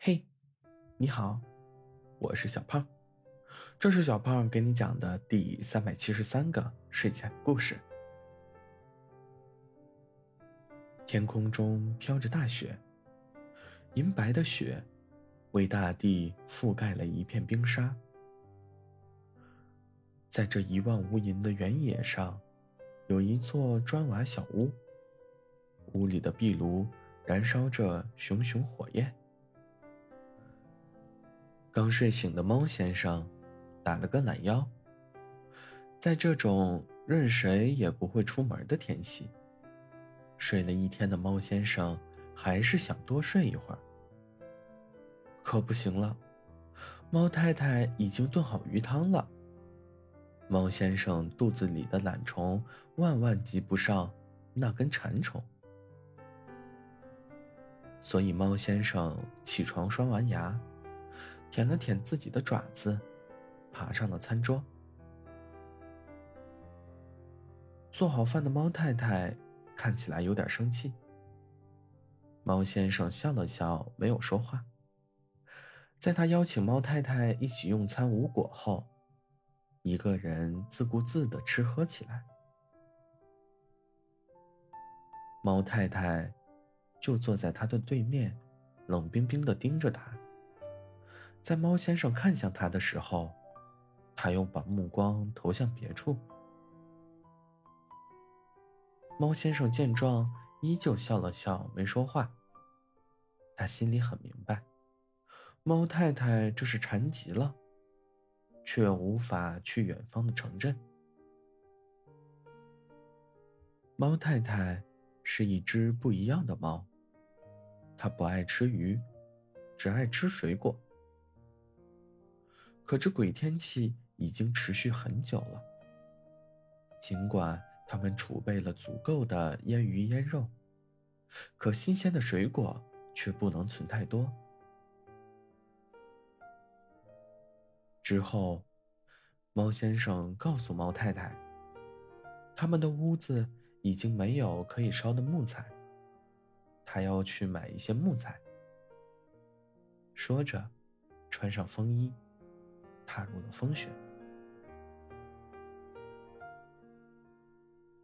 嘿，你好，我是小胖，这是小胖给你讲的第三百七十三个睡前故事。天空中飘着大雪，银白的雪为大地覆盖了一片冰沙。在这一望无垠的原野上，有一座砖瓦小屋，屋里的壁炉燃烧着熊熊火焰。刚睡醒的猫先生打了个懒腰，在这种任谁也不会出门的天气，睡了一天的猫先生还是想多睡一会儿。可不行了，猫太太已经炖好鱼汤了。猫先生肚子里的懒虫万万及不上那根馋虫，所以猫先生起床刷完牙，舔了舔自己的爪子，爬上了餐桌。做好饭的猫太太看起来有点生气。猫先生笑了笑，没有说话。在他邀请猫太太一起用餐无果后。一个人自顾自的吃喝起来，猫太太就坐在他的对面，冷冰冰的盯着他。在猫先生看向他的时候，他又把目光投向别处。猫先生见状，依旧笑了笑，没说话。他心里很明白，猫太太这是馋极了。却无法去远方的城镇。猫太太是一只不一样的猫。它不爱吃鱼，只爱吃水果。可这鬼天气已经持续很久了。尽管他们储备了足够的腌鱼腌肉，可新鲜的水果却不能存太多。之后，猫先生告诉猫太太，他们的屋子已经没有可以烧的木材，他要去买一些木材。说着，穿上风衣，踏入了风雪。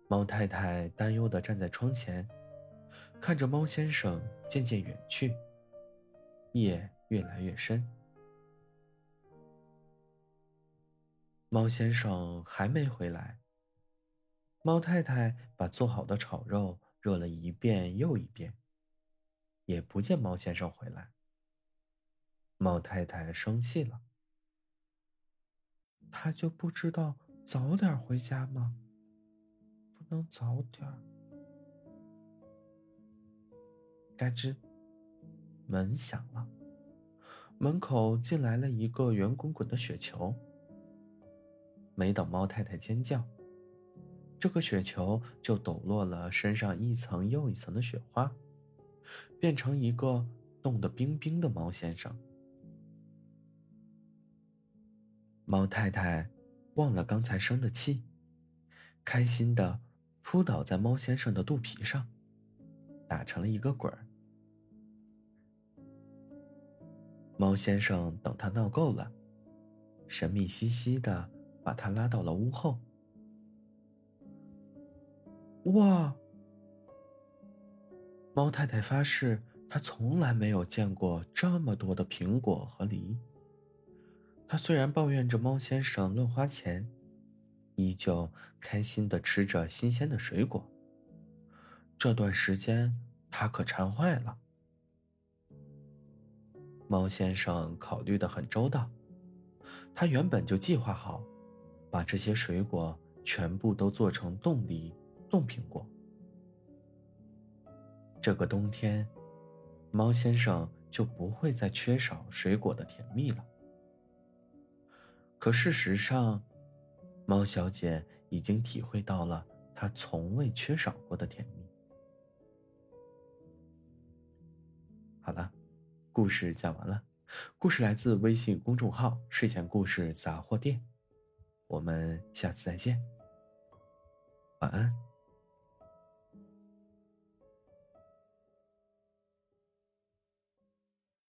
猫太太担忧的站在窗前，看着猫先生渐渐远去，夜越来越深。猫先生还没回来。猫太太把做好的炒肉热了一遍又一遍，也不见猫先生回来。猫太太生气了。他就不知道早点回家吗？不能早点。嘎吱，门响了，门口进来了一个圆滚滚的雪球。没等猫太太尖叫，这个雪球就抖落了身上一层又一层的雪花，变成一个冻得冰冰的猫先生。猫太太忘了刚才生的气，开心的扑倒在猫先生的肚皮上，打成了一个滚儿。猫先生等他闹够了，神秘兮兮的。把他拉到了屋后。哇！猫太太发誓，她从来没有见过这么多的苹果和梨。她虽然抱怨着猫先生乱花钱，依旧开心的吃着新鲜的水果。这段时间，她可馋坏了。猫先生考虑的很周到，他原本就计划好。把这些水果全部都做成冻梨、冻苹果。这个冬天，猫先生就不会再缺少水果的甜蜜了。可事实上，猫小姐已经体会到了她从未缺少过的甜蜜。好了，故事讲完了。故事来自微信公众号“睡前故事杂货店”。我们下次再见，晚安。